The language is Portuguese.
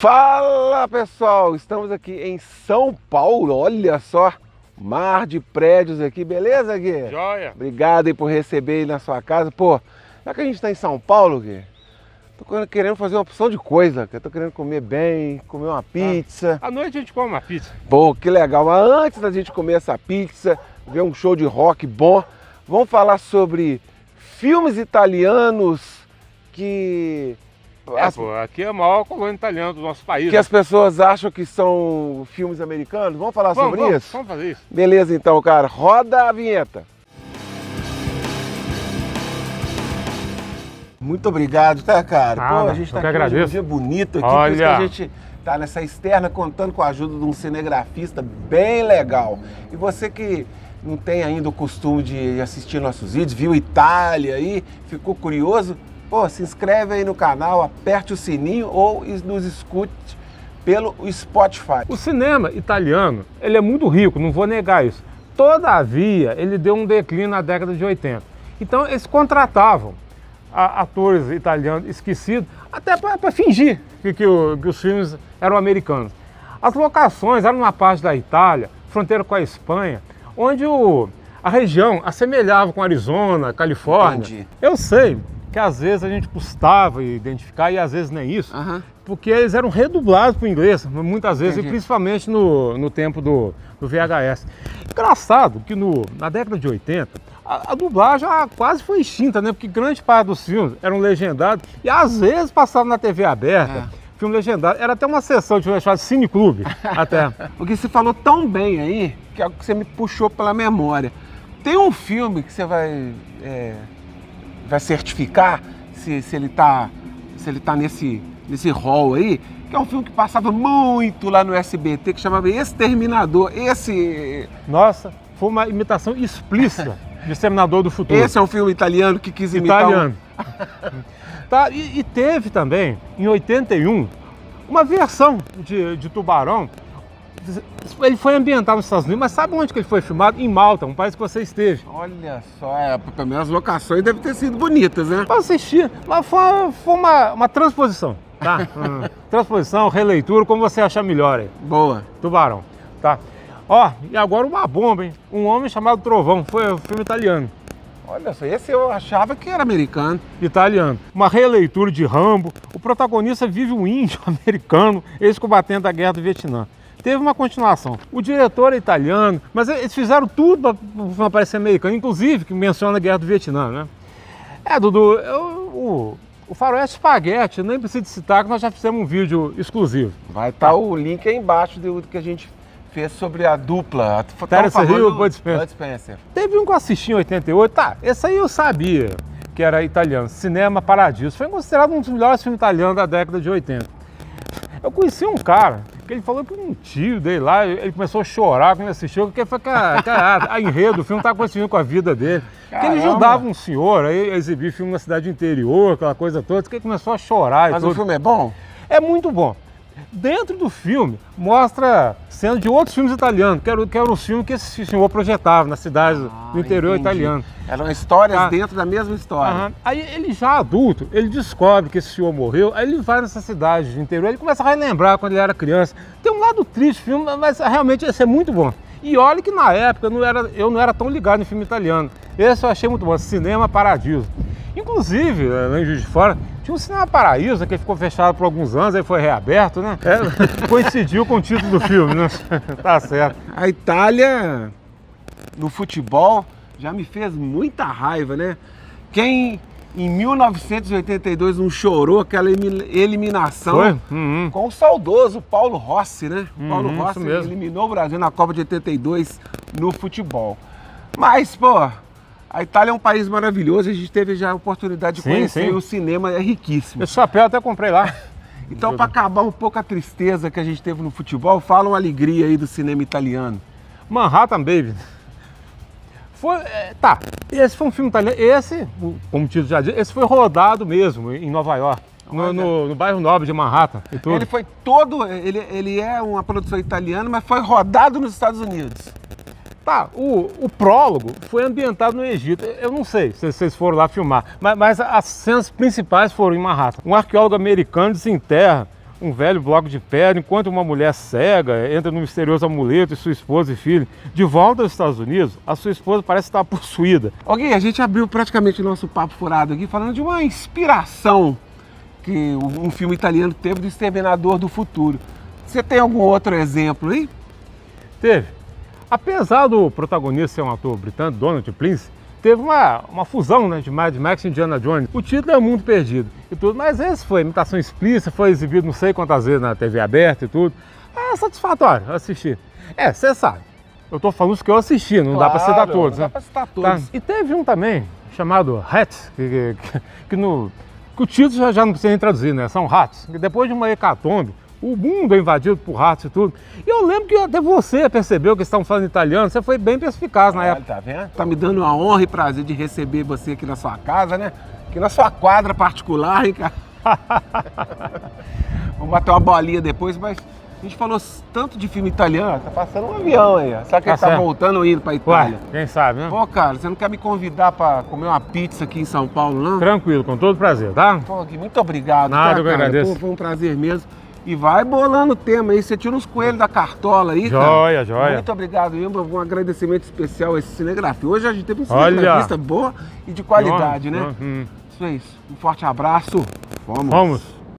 Fala pessoal, estamos aqui em São Paulo, olha só, mar de prédios aqui, beleza Gui? Joia! Obrigado aí por receber aí na sua casa, pô, já que a gente está em São Paulo, Gui, tô querendo fazer uma opção de coisa, que eu tô querendo comer bem, comer uma pizza. À noite a gente come uma pizza. Pô, que legal, mas antes da gente comer essa pizza, ver um show de rock bom, vamos falar sobre filmes italianos que é, as... pô, aqui é a maior colônia italiana do nosso país. Que né? as pessoas acham que são filmes americanos. Vamos falar vamos, sobre vamos, isso? Vamos fazer isso. Beleza então, cara. Roda a vinheta. Muito obrigado, tá, cara? Ah, Pô, a gente tá aqui agradeço. um dia bonito aqui, Olha. por isso que a gente tá nessa externa contando com a ajuda de um cinegrafista bem legal. E você que não tem ainda o costume de assistir nossos vídeos, viu Itália aí, ficou curioso, Pô, se inscreve aí no canal, aperte o sininho ou nos escute pelo Spotify. O cinema italiano, ele é muito rico, não vou negar isso. Todavia, ele deu um declínio na década de 80. Então, eles contratavam atores italianos esquecidos, até para fingir que, que, o, que os filmes eram americanos. As locações eram uma parte da Itália, fronteira com a Espanha, onde o, a região assemelhava com Arizona, Califórnia. Entendi. Eu sei, que às vezes a gente custava identificar e às vezes nem isso, porque eles eram redublados para o inglês, muitas vezes, Entendi. e principalmente no, no tempo do, do VHS. Engraçado que no, na década de 80, a, a dublagem ah, quase foi extinta, né? Porque grande parte dos filmes eram legendados e às vezes passavam na TV aberta. É. Filme legendado. Era até uma sessão de chamada Cine Clube, até. Porque você falou tão bem aí, que é algo que você me puxou pela memória. Tem um filme que você vai, é, vai certificar se, se ele tá, se ele tá nesse, nesse hall aí, que é um filme que passava muito lá no SBT, que chamava Exterminador. Esse, Nossa, foi uma imitação explícita de Exterminador do Futuro. esse é um filme italiano que quis imitar um- italiano. tá, e, e teve também, em 81, uma versão de, de Tubarão. Ele foi ambientado nos Estados Unidos, mas sabe onde que ele foi filmado? Em Malta, um país que você esteve. Olha só, é, menos as locações devem ter sido bonitas, né? Para assistir, mas foi, foi uma, uma transposição, tá? Hum, transposição, releitura, como você achar melhor aí. Boa. Tubarão, tá? Ó, e agora uma bomba, hein? Um homem chamado Trovão, foi um filme italiano. Olha só, esse eu achava que era americano. italiano. Uma releitura de Rambo. O protagonista vive um índio americano, ex-combatente da guerra do Vietnã. Teve uma continuação. O diretor é italiano, mas eles fizeram tudo para parecer americano, inclusive que menciona a guerra do Vietnã, né? É, Dudu, eu, o, o Faroeste Espaguete, nem preciso citar que nós já fizemos um vídeo exclusivo. Vai estar o link aí embaixo do que a gente fez sobre a dupla. Terence Hill, Bud Spencer. Bud Spencer. Teve um que eu assisti em 88, tá, esse aí eu sabia que era italiano, Cinema Paradiso. Foi considerado um dos melhores filmes italianos da década de 80. Eu conheci um cara que ele falou que um tio dele lá, ele começou a chorar quando ele assistiu, porque foi que a, que a, a enredo do filme estava coincidindo com a vida dele. Que ele ajudava um senhor aí a exibir filme na cidade interior, aquela coisa toda, que ele começou a chorar Mas o filme é bom? É muito bom. Dentro do filme, mostra cenas de outros filmes italianos, que eram, que eram os filmes que esse senhor projetava nas cidades do interior Ah, entendi. italiano. Eram histórias Ah. dentro da mesma história. Aham. Aí ele já adulto, ele descobre que esse senhor morreu, aí ele vai nessa cidade do interior, ele começa a relembrar quando ele era criança. Tem um lado triste do filme, mas realmente esse é muito bom. E olha que na época eu não era, eu não era tão ligado em filme italiano. Esse eu achei muito bom, Cinema Paradiso. Inclusive, lá em Juiz de Fora, tinha um Cinema Paraíso que ficou fechado por alguns anos, aí foi reaberto, né? É, coincidiu com o título do filme, né? tá certo. A Itália, no futebol, já me fez muita raiva, né? Quem em 1982 não chorou aquela eliminação? Uhum. com o saudoso Paulo Rossi, né? O Paulo Uhum, Rossi eliminou o Brasil na Copa de 82 no futebol. Mas, pô, a Itália é um país maravilhoso, a gente teve já a oportunidade de Sim, conhecer sim. o cinema é riquíssimo. Esse chapéu até comprei lá. Então, para acabar um pouco a tristeza que a gente teve no futebol, fala uma alegria aí do cinema italiano. Manhattan Baby. Foi, é, tá, esse foi um filme italiano. Esse, como o título já diz, esse foi rodado mesmo em Nova York, no, no- no bairro nobre de Manhattan e. Ele foi todo, ele, ele é uma produção italiana, mas foi rodado nos Estados Unidos. Tá, o, o prólogo foi ambientado no Egito. Eu não sei se vocês foram lá filmar, mas, mas as cenas principais foram em Manhattan. Um arqueólogo americano desenterra um velho bloco de pedra, enquanto uma mulher cega entra no misterioso amuleto e sua esposa e filho. De volta aos Estados Unidos, a sua esposa parece estar possuída. Ok, a gente abriu praticamente o nosso papo furado aqui falando de uma inspiração que um filme italiano teve do Exterminador do Futuro. Você tem algum outro exemplo aí? Teve. Apesar do protagonista ser um ator britânico, Donald Pleasence, teve uma, uma fusão né, de Mad Max e Indiana Jones. O título é Mundo Perdido e tudo, mas esse foi imitação explícita, foi exibido não sei quantas vezes na TV aberta e tudo. É satisfatório assistir. É, você sabe, eu tô falando os que eu assisti, não Claro, dá para citar todos, não né? dá pra citar todos. Tá? E teve um também, chamado Hats, que, que, que no, que o título já, já não precisa nem traduzir, né? São ratos. Depois de uma hecatombe, o mundo é invadido por ratos e tudo. E eu lembro que até você percebeu que eles estavam falando italiano, você foi bem perspicaz na época. tá vendo? Tá me dando a honra e prazer de receber você aqui na sua casa, né? Aqui na sua quadra particular, hein, cara? Vamos bater uma bolinha depois, mas a gente falou tanto de filme italiano, tá passando um avião aí, ó. Será que Tá ele tá certo. voltando ou indo pra Ué, Itália? quem sabe, né? Pô, cara, você não quer me convidar pra comer uma pizza aqui em São Paulo, não? Tranquilo, com todo prazer, tá? Pô, muito obrigado. Nada, tá, eu agradeço. Pô, foi um prazer mesmo. E vai bolando o tema aí. Você tira uns coelhos da cartola aí, cara. Joia, joia. Muito obrigado mesmo. Um agradecimento especial a esse cinegrafia. Hoje a gente teve um cinegrafista boa e de qualidade, né? Hum. Isso é isso. Um forte abraço. Fomos. Vamos.